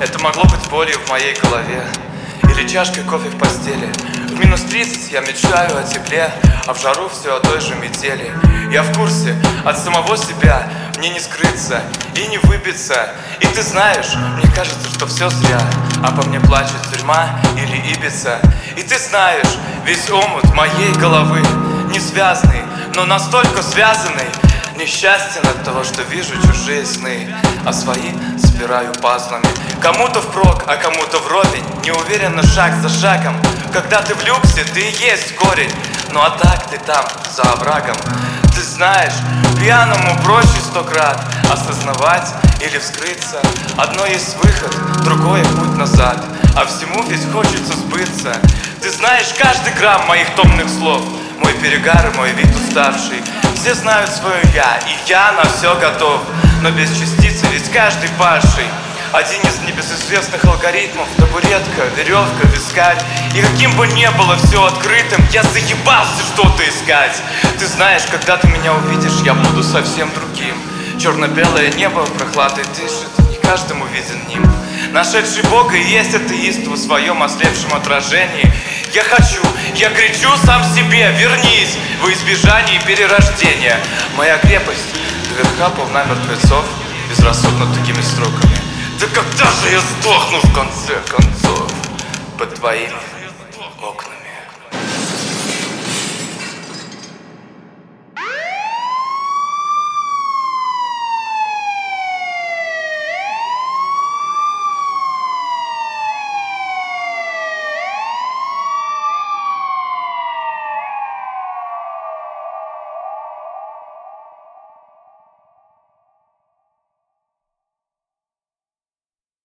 Это могло быть болью в моей голове Или чашкой кофе в постели. В минус 30 я мечтаю о тепле А в жару все о той же метели. Я в курсе от самого себя Мне не скрыться и не выбиться. И ты знаешь, мне кажется, что все зря. А по мне плачет тюрьма или Ибица. И ты знаешь, весь омут моей головы Не связанный, но настолько связанный Несчастен от того, что вижу чужие сны А свои собираю пазлами. Кому-то впрок, а кому-то вровень Не уверенно шаг за шагом. Когда ты в люксе, ты есть корень Ну а так ты там, за оврагом. Ты знаешь, пьяному проще сто крат Осознавать или вскрыться. Одно есть выход, другое путь назад. А всему ведь хочется сбыться. Ты знаешь каждый грамм моих томных слов. Мой перегар и мой вид уставший все знают свое я, и я на все готов Но без частицы ведь каждый падший один из небезызвестных алгоритмов Табуретка, веревка, вискарь. И каким бы ни было все открытым Я заебался что-то искать. Ты знаешь, когда ты меня увидишь Я буду совсем другим. Черно-белое небо прохладой дышит Не каждому виден нимб Нашедший Бога и есть атеист В своем ослепшем отражении Я хочу, я кричу сам себе Вернись во избежании перерождения. Моя крепость доверха полна мертвецов Безрассудно такими строками. Да когда же я сдохну в конце концов Под твоими окнами